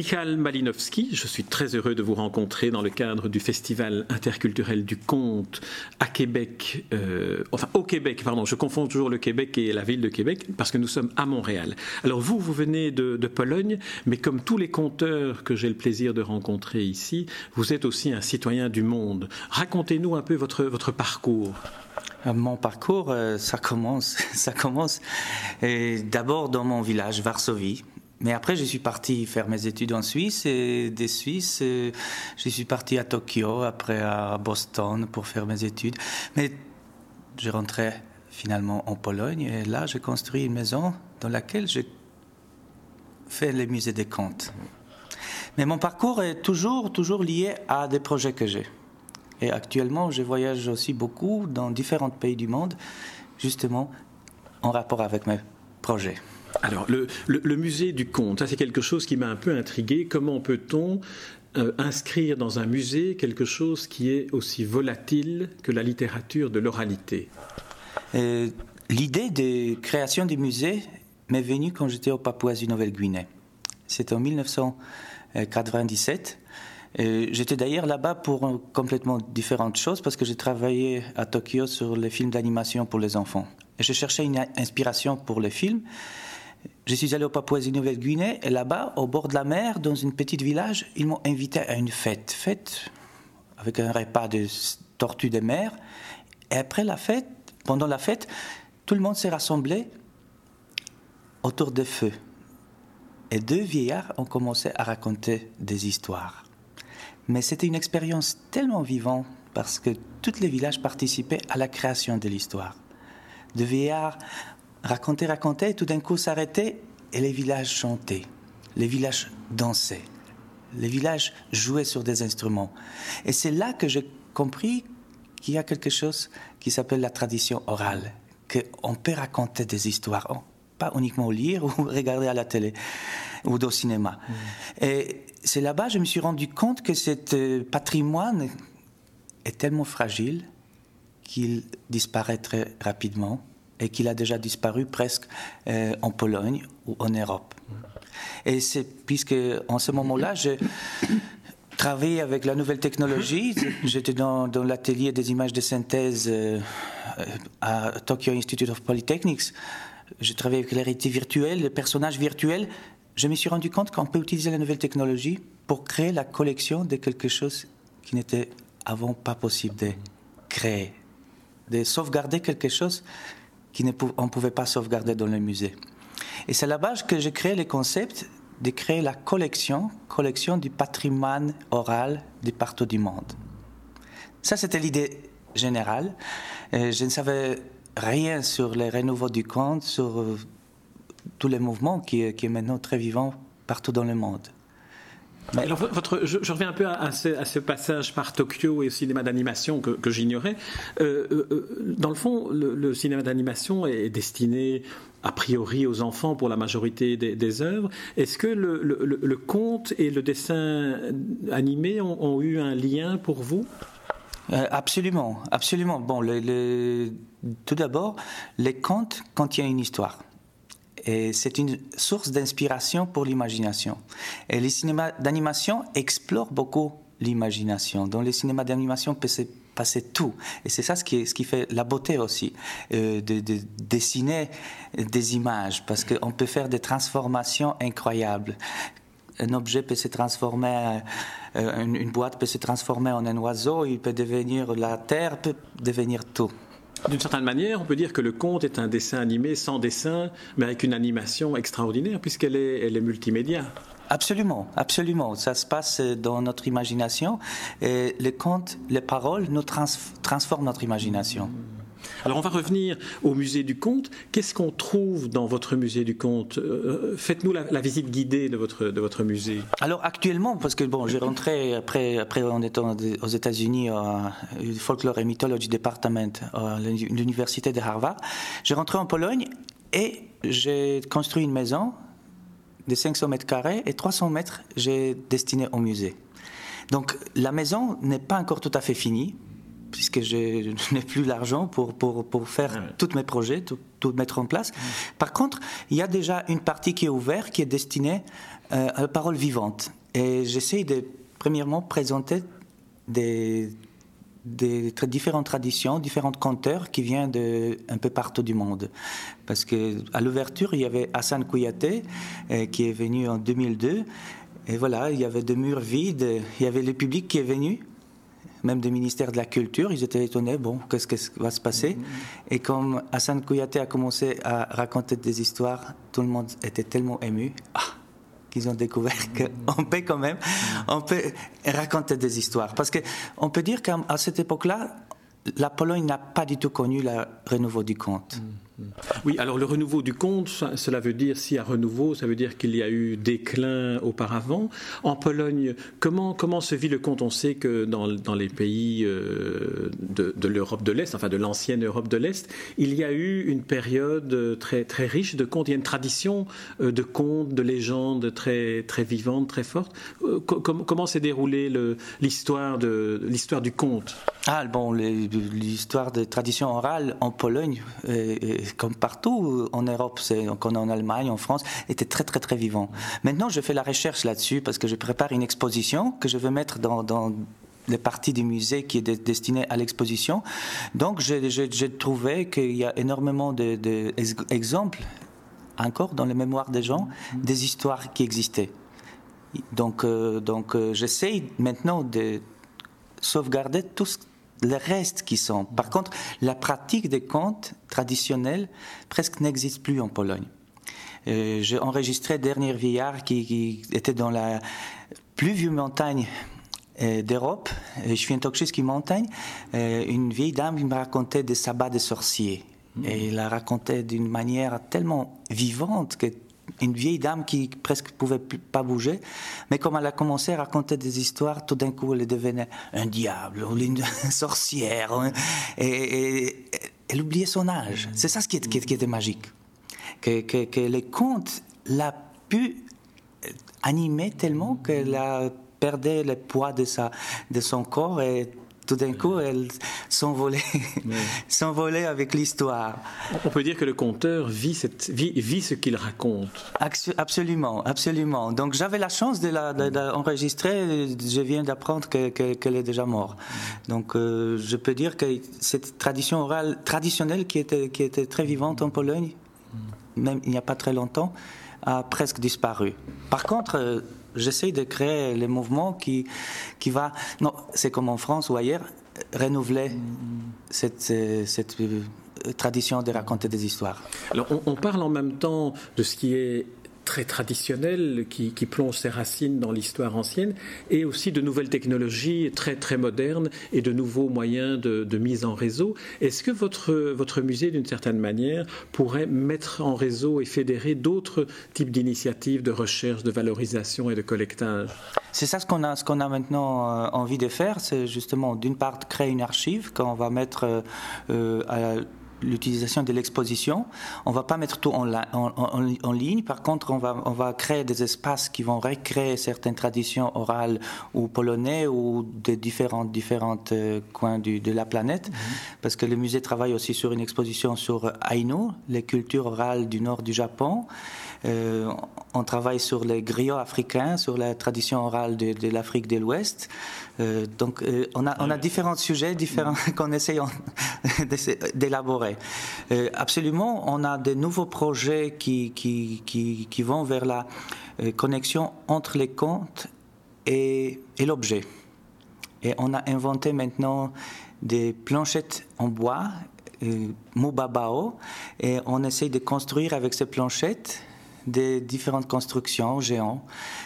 Michal Malinowski, je suis très heureux de vous rencontrer dans le cadre du Festival interculturel du conte à Québec, euh, enfin au Québec, pardon, je confonds toujours le Québec et la ville de Québec parce que nous sommes à Montréal. Alors vous, vous venez de, Pologne, mais comme tous les conteurs que j'ai le plaisir de rencontrer ici, vous êtes aussi un citoyen du monde. Racontez-nous un peu votre, votre parcours. Euh, mon parcours, euh, ça commence, ça commence d'abord dans mon village, Varsovie. Mais après, je suis parti faire mes études en Suisse et des Suisses, euh, je suis parti à Tokyo, après à Boston pour faire mes études. Mais je rentrais finalement en Pologne et là, j'ai construit une maison dans laquelle je fais le musée des contes. Mais mon parcours est toujours, toujours lié à des projets que j'ai. Et actuellement, je voyage aussi beaucoup dans différents pays du monde, justement en rapport avec mes projets. Alors, le, musée du conte, ça c'est quelque chose qui m'a un peu intrigué. Comment peut-on euh, inscrire dans un musée quelque chose qui est aussi volatile que la littérature de l'oralité? Euh, L'idée de création du musée m'est venue quand j'étais au Papouasie-Nouvelle-Guinée. C'était en 1997. Euh, j'étais d'ailleurs là-bas pour complètement différentes choses parce que j'ai travaillé à Tokyo sur les films d'animation pour les enfants. Et je cherchais une inspiration pour les films. Je suis allé au Papouasie-Nouvelle-Guinée et là-bas, au bord de la mer, dans une petite village, ils m'ont invité à une fête. Fête avec un repas de tortues de mer. Et après la fête, pendant la fête, tout le monde s'est rassemblé autour des feux. Et deux vieillards ont commencé à raconter des histoires. Mais c'était une expérience tellement vivante parce que tous les villages participaient à la création de l'histoire. Deux vieillards racontaient, racontaient, et tout d'un coup s'arrêtaient et les villages chantaient, les villages dansaient, les villages jouaient sur des instruments. Et c'est là que j'ai compris qu'il y a quelque chose qui s'appelle la tradition orale, qu'on peut raconter des histoires, pas uniquement lire ou regarder à la télé ou au cinéma. Mm. Et c'est là-bas que je me suis rendu compte que ce euh, patrimoine est tellement fragile qu'il disparaît très rapidement et qu'il a déjà disparu presque euh, en Pologne ou en Europe. Et c'est puisque en ce moment-là, je travaillais avec la nouvelle technologie. J'étais dans, l'atelier des images de synthèse euh, à Tokyo Institute of Polytechnics. Je travaillais avec l'héritier virtuel, les personnages virtuels. Je me suis rendu compte qu'on peut utiliser la nouvelle technologie pour créer la collection de quelque chose qui n'était avant pas possible de créer, de sauvegarder quelque chose qu'on ne pouvait pas sauvegarder dans le musée. Et c'est là-bas que j'ai créé le concept de créer la collection, collection du patrimoine oral de partout du monde. Ça, c'était l'idée générale. je ne savais rien sur les renouveaux du conte, sur euh, tous les mouvements qui, qui est maintenant très vivant partout dans le monde. Alors, je, reviens un peu à, ce, passage par Tokyo et au cinéma d'animation que, j'ignorais. Euh, euh, euh, dans le fond, le, cinéma d'animation est destiné a priori aux enfants pour la majorité des, œuvres. Est-ce que le, conte et le dessin animé ont, eu un lien pour vous? Absolument, absolument. Bon, tout d'abord, les contes contiennent une histoire. C'est une source d'inspiration pour l'imagination. Les cinémas d'animation explorent beaucoup l'imagination. Dans les cinémas d'animation, peut se passer tout. Et c'est ça ce qui, fait la beauté aussi, euh, de, dessiner des images, parce qu'on peut faire des transformations incroyables. Un objet peut se transformer, euh, une boîte peut se transformer en un oiseau, il peut devenir la terre, peut devenir tout. D'une certaine manière, on peut dire que le conte est un dessin animé sans dessin, mais avec une animation extraordinaire, puisqu'elle est, multimédia. Absolument, absolument. Ça se passe dans notre imagination. Et le conte, les paroles nous transforment notre imagination. Alors on va revenir au musée du conte. Qu'est-ce qu'on trouve dans votre musée du conte? Euh, Faites-nous la, visite guidée de votre, de votre musée. Alors actuellement, parce que bon, j'ai rentré après, après en étant aux États-Unis au Folklore and Mythology Department à l'université de Harvard, j'ai rentré en Pologne et j'ai construit une maison de 500 mètres carrés et 300 mètres j'ai destiné au musée. Donc la maison n'est pas encore tout à fait finie puisque je, n'ai plus l'argent pour, pour, pour, faire tous mes projets, tout, mettre en place. Par contre, il y a déjà une partie qui est ouverte, qui est destinée à la parole vivante. Et j'essaie de, premièrement, présenter des, des différentes traditions, différents conteurs qui viennent de un peu partout du monde. Parce que à l'ouverture, il y avait Hassan Kouyaté euh, qui est venu en 2002. Et voilà, il y avait des murs vides, il y avait le public qui est venu, même du ministère de la Culture. Ils étaient étonnés, bon, qu'est-ce qui va se passer Et comme Hassan Kouyaté a commencé à raconter des histoires, tout le monde était tellement ému. Ah, qu'ils ont découvert qu'on peut quand même, on peut raconter des histoires. Parce qu'on peut dire qu'à cette époque-là, la Pologne n'a pas du tout connu le renouveau du conte. Oui, alors le renouveau du conte, cela veut dire, s'il y a renouveau, ça veut dire qu'il y a eu déclin auparavant. En Pologne, comment, se vit le conte On sait que dans, les pays euh, de, l'Europe de l'Est, enfin de l'ancienne Europe de l'Est, il y a eu une période très, très riche de contes. Il y a une tradition euh, de contes, de légendes très, très vivante, très forte. Euh, comment s'est déroulée l'histoire du conte ah, bon, l'histoire des traditions orales en Pologne, comme partout en Europe, comme en Allemagne, en France, était très, très, très vivant. Maintenant, je fais la recherche là-dessus parce que je prépare une exposition que je veux mettre dans, dans les parties du musée qui est destinée à l'exposition. Donc, j'ai trouvé qu'il y a énormément d'exemples, de, encore dans les mémoires des gens, des histoires qui existaient. Donc, euh, donc euh, j'essaie maintenant de sauvegarder tout ce les restes qui sont. Par contre, la pratique des contes traditionnels presque n'existe plus en Pologne. Euh, j'ai enregistré Dernier Vieillard qui, était dans la plus vieille montagne euh, d'Europe, je suis une montagne, euh, une vieille dame qui me racontait des sabbats de sorciers. Mmh. Et il la racontait d'une manière tellement vivante que une vieille dame qui presque pouvait pas bouger, mais comme elle a commencé à raconter des histoires, tout d'un coup elle devenait un diable ou une sorcière, et, elle oubliait son âge. C'est ça ce qui, était magique, que, que, les contes l'a pu animer tellement qu'elle a perdu le poids de, sa, de son corps et tout d'un coup, elles s'envolaient avec l'histoire. On peut dire que le conteur vit, cette, vit, ce qu'il raconte. Absolument, absolument. Donc j'avais la chance de l'enregistrer. je viens d'apprendre qu'elle est déjà morte. Donc euh, je peux dire que cette tradition orale traditionnelle qui était, qui était très vivante en Pologne, même il n'y a pas très longtemps, a presque disparu. Par contre, euh, j'essaie de créer les mouvements qui, qui va, non, c'est comme en France ou ailleurs, renouveler cette, cette euh, tradition de raconter des histoires. Alors, on, on, parle en même temps de ce qui est très traditionnel qui, plonge ses racines dans l'histoire ancienne et aussi de nouvelles technologies très très modernes et de nouveaux moyens de, mise en réseau. Est-ce que votre, votre musée, d'une certaine manière, pourrait mettre en réseau et fédérer d'autres types d'initiatives de recherche, de valorisation et de collectage? C'est ça ce qu'on a, ce a maintenant euh, envie de faire, c'est justement d'une part créer une archive qu'on va mettre euh, euh, à l'utilisation de l'exposition. On va pas mettre tout en, en, ligne. Par contre, on va, on va créer des espaces qui vont recréer certaines traditions orales ou polonais ou de différents, différentes euh, coins du, de la planète. Mhm. Parce que le musée travaille aussi sur une exposition sur Ainu, les cultures orales du nord du Japon. Euh, on travaille sur les griots africains, sur la tradition orale de, l'Afrique de l'Ouest. Euh, donc, euh, on, a, on a différents sujets différents qu'on essaye d'élaborer. absolument, on a de nouveaux projets qui, qui, qui, qui vont vers la connexion entre les contes et, et l'objet. Et on a inventé maintenant des planchettes en bois, euh, Mubabao, et on essaye de construire avec ces planchettes des différentes constructions géantes.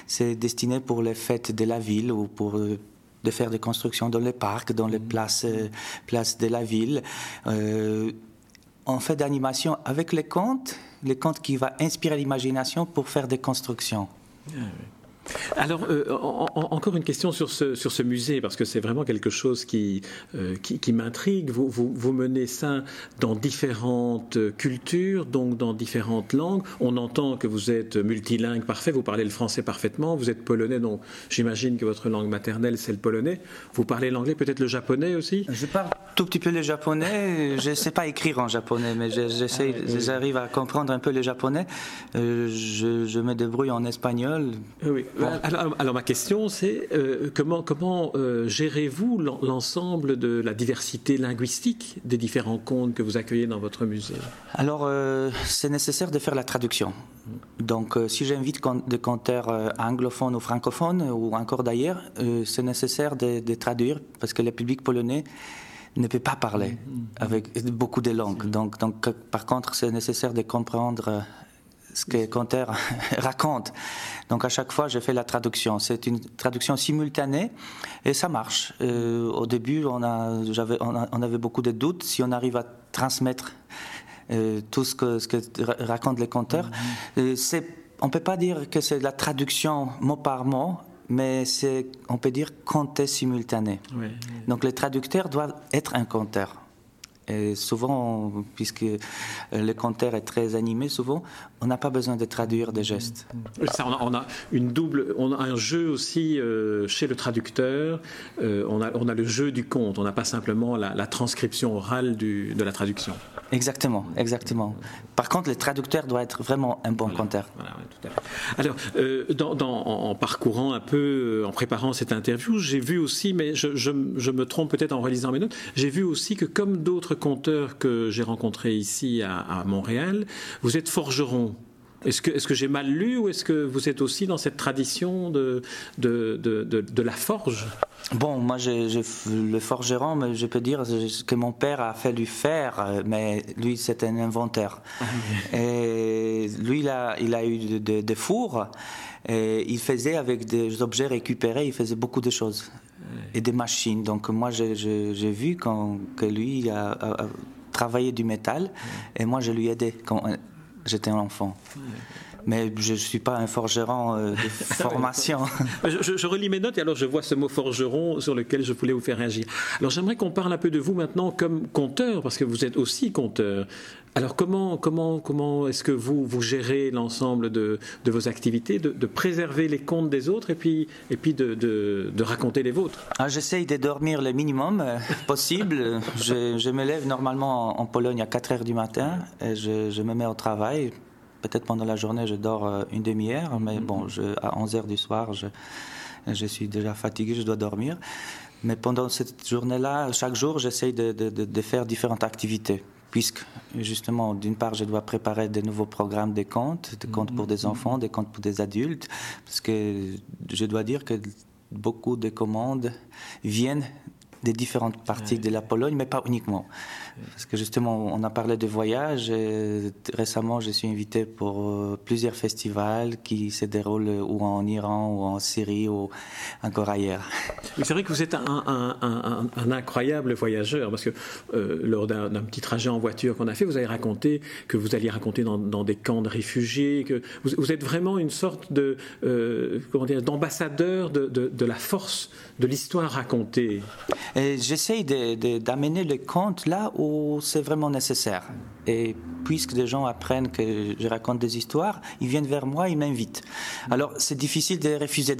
C'est destiné pour les fêtes de la ville ou pour euh, de faire des constructions dans les parcs, dans les places, euh, places de la ville. Euh, on fait d'animation avec les contes, les contes qui vont inspirer l'imagination pour faire des constructions. Ah Alors, euh, encore une question sur ce, sur ce musée, parce que c'est vraiment quelque chose qui, euh, qui, m'intrigue. Vous, vous, menez ça dans différentes cultures, donc dans différentes langues. On entend que vous êtes multilingue parfait, vous parlez le français parfaitement, vous êtes polonais, donc j'imagine que votre langue maternelle, c'est le polonais. Vous parlez l'anglais, peut-être le japonais aussi? Je parle tout petit peu le japonais. Je ne sais pas écrire en japonais, mais j'essaie, ah j'arrive à comprendre un peu le japonais. Euh, je, je me débrouille en espagnol. Oui. Alors, ma question, c'est euh, comment, comment euh, gérez-vous l'ensemble de la diversité linguistique des différents contes que vous accueillez dans votre musée? Alors, euh, c'est nécessaire de faire la traduction. Donc, si j'invite des conteurs anglophones ou francophones, ou encore d'ailleurs, c'est nécessaire de, de, traduire parce que le public polonais ne peut pas parler mm-hmm. avec beaucoup de langues. Donc, donc par contre, c'est nécessaire de comprendre ce que Conter raconte. Donc à chaque fois, je fais la traduction. C'est une traduction simultanée et ça marche. Euh, au début, on, a, on, avait beaucoup de doutes si on arrive à transmettre euh, tout ce que, ce que racontent les conteurs. Mm-hmm. Euh, on ne peut pas dire que c'est la traduction mot par mot, mais on peut dire compter simultané. Donc les traducteurs doivent être un conteur. Et souvent, puisque euh, le compteur est très animé, souvent, on n'a pas besoin de traduire des gestes. Ça, on, a, une double, on a un jeu aussi euh, chez le traducteur. Euh, on, a, on, a, le jeu du conte. On n'a pas simplement la, transcription orale du, de la traduction. Exactement, exactement. Par contre, le traducteur doit être vraiment un bon compteur. Alors, dans, en, parcourant un peu, en préparant cette interview, j'ai vu aussi, mais je, je me trompe peut-être en réalisant mes notes, j'ai vu aussi que comme d'autres conteur que j'ai rencontré ici à, Montréal, vous êtes forgeron. Est-ce que, est que j'ai mal lu ou est-ce que vous êtes aussi dans cette tradition de, de, de, la forge? Bon, moi, je, le forgeron, mais je peux dire que mon père a fait du fer, mais lui, c'est un inventeur. Ah et lui, il a, il a eu des fours, et il faisait avec des objets récupérés, il faisait beaucoup de choses et des machines. Donc moi, j'ai vu quand, que lui a, travaillé du métal et moi, je lui ai aidé quand j'étais un enfant. Mais je ne suis pas un forgeron euh, de formation. je, je, relis mes notes et alors je vois ce mot forgeron sur lequel je voulais vous faire réagir. Alors j'aimerais qu'on parle un peu de vous maintenant comme conteur, parce que vous êtes aussi conteur. Alors comment, comment, comment est-ce que vous, vous gérez l'ensemble de, de, vos activités, de, de, préserver les comptes des autres et puis, et puis de, de raconter les vôtres? Ah, J'essaye de dormir le minimum euh, possible. je, je, me lève normalement en, Pologne à 4 heures du matin et je, je me mets au travail. Peut-être pendant la journée, je dors euh, une demi-heure, mais bon, je, à 11 heures du soir, je, je suis déjà fatigué, je dois dormir. Mais pendant cette journée-là, chaque jour, j'essaye de, de, de, faire différentes activités puisque justement, d'une part, je dois préparer de nouveaux programmes de contes, des contes pour des mhm. enfants, des contes pour des adultes, parce que je dois dire que beaucoup de commandes viennent des différentes parties de la Pologne, mais pas uniquement. Parce que justement, on a parlé de voyage. récemment, je suis invité pour euh, plusieurs festivals qui se déroulent ou en Iran, ou en Syrie, ou encore ailleurs. C'est vrai que vous êtes un, incroyable voyageur, parce que euh, lors d'un petit trajet en voiture qu'on a fait, vous avez raconté que vous alliez raconter dans, des camps de réfugiés, que vous, êtes vraiment une sorte de euh, d'ambassadeur de, de, la force de l'histoire racontée. J'essaye d'amener le conte là où c'est vraiment nécessaire. Et puisque des gens apprennent que je raconte des histoires, ils viennent vers moi, ils m'invitent. Alors c'est difficile de refuser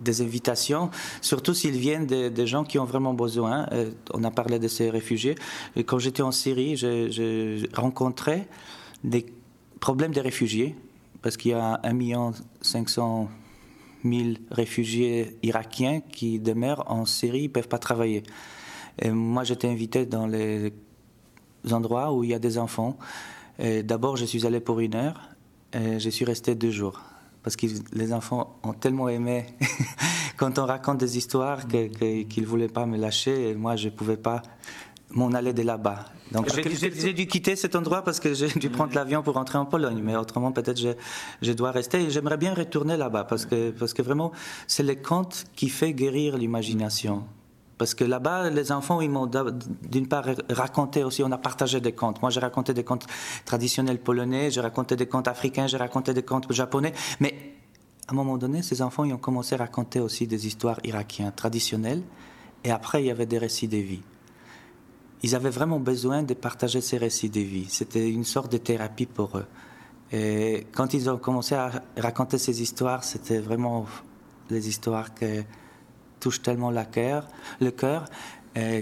des invitations, surtout s'ils viennent des, gens qui ont vraiment besoin. Euh, on a parlé de ces réfugiés. Quand j'étais en Syrie, j'ai rencontré des problèmes des réfugiés, parce qu'il y a 1 500 000 réfugiés irakiens qui demeurent en Syrie, ils ne peuvent pas travailler. Et moi, j'étais invité dans les endroits où il y a des enfants. D'abord, je suis allé pour une heure et je suis resté deux jours. Parce que les enfants ont tellement aimé quand on raconte des histoires qu'ils ne voulaient pas me lâcher et moi, je ne pouvais pas m'en aller de là-bas. Donc j'ai dû quitter cet endroit parce que j'ai dû prendre l'avion pour rentrer en Pologne. Mais autrement, peut-être je, je dois rester. Et j'aimerais bien retourner là-bas parce que, parce que vraiment, c'est le conte qui fait guérir l'imagination. Parce que là-bas, les enfants, ils m'ont d'une part raconté aussi, on a partagé des contes. Moi, j'ai raconté des contes traditionnels polonais, j'ai raconté des contes africains, j'ai raconté des contes japonais. Mais à un moment donné, ces enfants ils ont commencé à raconter aussi des histoires irakiennes traditionnelles, et après, il y avait des récits de vie. Ils avaient vraiment besoin de partager ces récits de vie. C'était une sorte de thérapie pour eux. Et quand ils ont commencé à raconter ces histoires, c'était vraiment des histoires qui touchent tellement la cœur, le cœur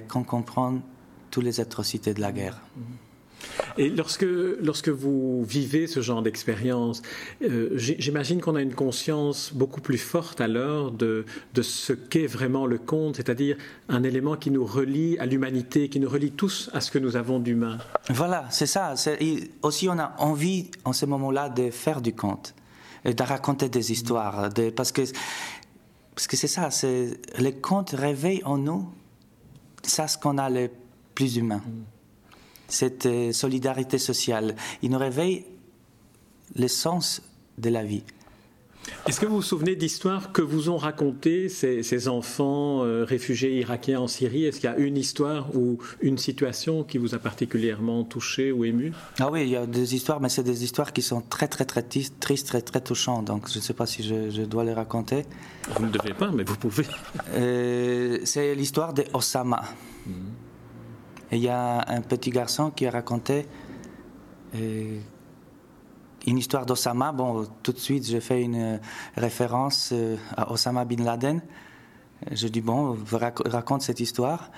qu'on comprend toutes les atrocités de la guerre. Et lorsque, lorsque vous vivez ce genre d'expérience, euh, j'imagine qu'on a une conscience beaucoup plus forte alors de, de ce qu'est vraiment le conte, c'est-à-dire un élément qui nous relie à l'humanité, qui nous relie tous à ce que nous avons d'humain. Voilà, c'est ça. Aussi, on a envie en ce moment-là de faire du conte, et de raconter des histoires, de, parce que parce que c'est ça, les contes réveillent en nous ça ce qu'on a le plus humain. Mm cette euh, solidarité sociale. Il nous réveille l'essence de la vie. Est-ce que vous vous souvenez d'histoires que vous ont racontées ces, enfants euh, réfugiés irakiens en Syrie? Est-ce qu'il y a une histoire ou une situation qui vous a particulièrement touché ou ému? Ah oui, il y a des histoires, mais c'est des histoires qui sont très très très tristes, très très touchantes. Donc je ne sais pas si je, dois les raconter. Vous ne devez pas, mais vous pouvez. Euh, c'est l'histoire d'Osama. Mmh. Il y a un petit garçon qui a raconté euh, une histoire d'Osama. Bon, tout de suite, j'ai fait une référence euh, à Osama Bin Laden. Je dis, bon, raconte cette histoire.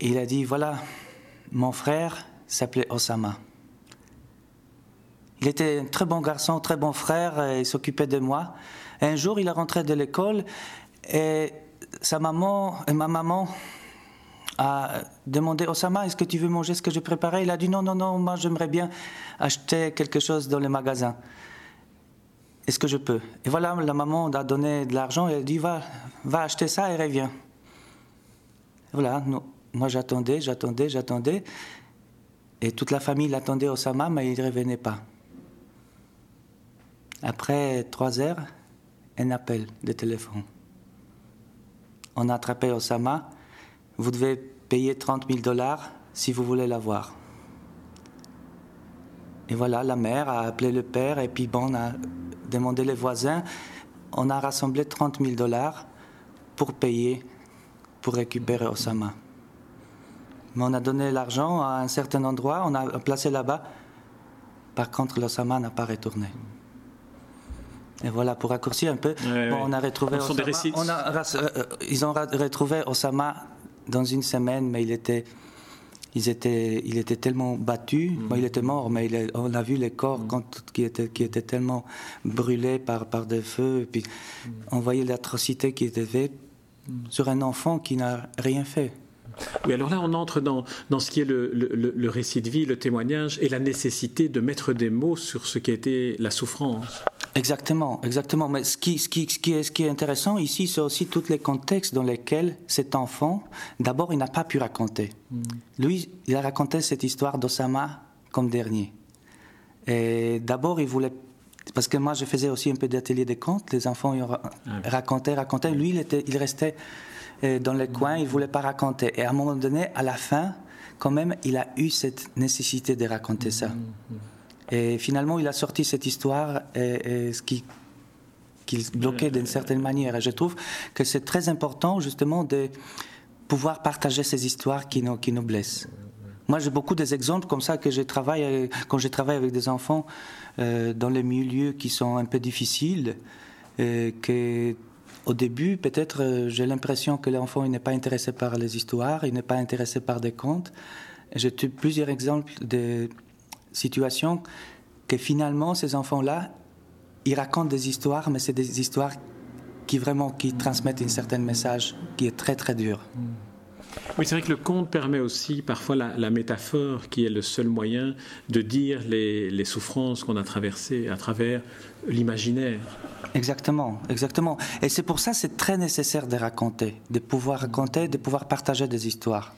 il a dit, voilà, mon frère s'appelait Osama. Il était un très bon garçon, très bon frère, il s'occupait de moi. un jour, il est rentré de l'école et sa maman et ma maman a demandé Osama, est-ce que tu veux manger ce que j'ai préparé Il a dit non, non, non, moi j'aimerais bien acheter quelque chose dans le magasin. Est-ce que je peux? Et voilà, la maman a donné de l'argent et elle dit va, va acheter ça et reviens. Voilà, moi j'attendais, j'attendais, j'attendais. Et toute la famille l'attendait Osama, mais il ne revenait pas. Après trois heures, un appel de téléphone. On a attrapé Osama vous devez payer 30 000 dollars si vous voulez la voir. Et voilà, la mère a appelé le père et puis bon, on a demandé les voisins. On a rassemblé 30 000 dollars pour payer, pour récupérer Osama. Mais on a donné l'argent à un certain endroit, on a placé là-bas. Par contre, l'Osama n'a pas retourné. Et voilà, pour raccourcir un peu, on a retrouvé Osama, ils ont retrouvé Osama dans une semaine, mais il était, ils étaient, il était tellement battu. Mm. il était mort, mais on a vu les corps mm. qui, étaient, qui étaient tellement brûlés par, par des feux. Et puis mm. on voyait l'atrocité qui était faite sur un enfant qui n'a rien fait. Oui, alors là, on entre dans, dans ce qui est le, le, récit de vie, le témoignage et la nécessité de mettre des mots sur ce qui a été la souffrance. Exactement, exactement. Mais ce qui, ce qui, ce qui, est, ce qui est intéressant ici, c'est aussi tous les contextes dans lesquels cet enfant, d'abord, il n'a pas pu raconter. Hmm. Lui, il a raconté cette histoire d'Osama comme dernier. Et d'abord, il voulait parce que moi, je faisais aussi un peu d'atelier de contes. Les enfants ils ah racontaient, racontaient. Lui, il, était, il restait dans les coins, il voulait pas raconter. Et à un moment donné, à la fin, quand même, il a eu cette nécessité de raconter ça. Et finalement, il a sorti cette histoire, et, ce qui qu'il bloquait d'une certaine manière. Et je trouve que c'est très important, justement, de pouvoir partager ces histoires qui nous, qui nous blessent. Moi, j'ai beaucoup d'exemples comme ça que je travaille quand je travaille avec des enfants euh, dans les milieux qui sont un peu difficiles, euh, que au début, peut-être, euh, j'ai l'impression que l'enfant n'est pas intéressé par les histoires, il n'est pas intéressé par des contes. J'ai eu plusieurs exemples de situations que finalement, ces enfants-là, ils racontent des histoires, mais c'est des histoires qui vraiment qui transmettent un certain message qui est très très dur. Oui, c'est vrai que le conte permet aussi parfois la, métaphore qui est le seul moyen de dire les, les souffrances qu'on a traversées à travers l'imaginaire. Exactement, exactement. Et c'est pour ça que c'est très nécessaire de raconter, de pouvoir raconter, de pouvoir partager des histoires.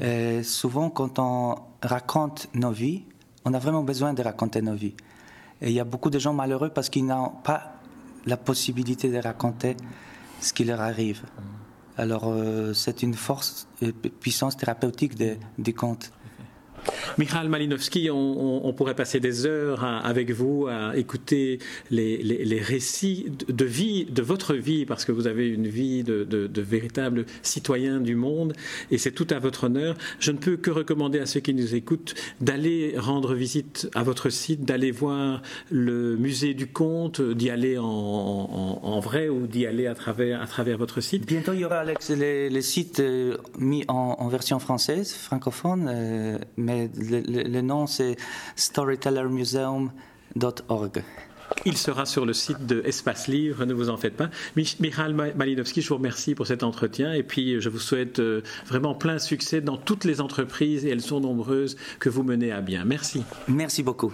Et souvent, quand on raconte nos vies, on a vraiment besoin de raconter nos vies. Et il y a beaucoup de gens malheureux parce qu'ils n'ont pas la possibilité de raconter ce qui leur arrive. Alors, euh, c'est une force, une puissance thérapeutique des, des contes. Michal Malinowski, on, pourrait passer des heures avec vous à écouter les, récits de vie, de votre vie, parce que vous avez une vie de, de véritable citoyen du monde, et c'est tout à votre honneur. Je ne peux que recommander à ceux qui nous écoutent d'aller rendre visite à votre site, d'aller voir le musée du conte, d'y aller en, vrai ou d'y aller à travers, à travers votre site. Bientôt, il y aura les, sites euh, mis en, version française, francophone, euh, mais le, nom c'est storytellermuseum.org. Il sera sur le site de Espace Livre, ne vous en faites pas. Michal Malinowski, je vous remercie pour cet entretien et puis je vous souhaite euh, vraiment plein succès dans toutes les entreprises, et elles sont nombreuses, que vous menez à bien. Merci. Merci beaucoup.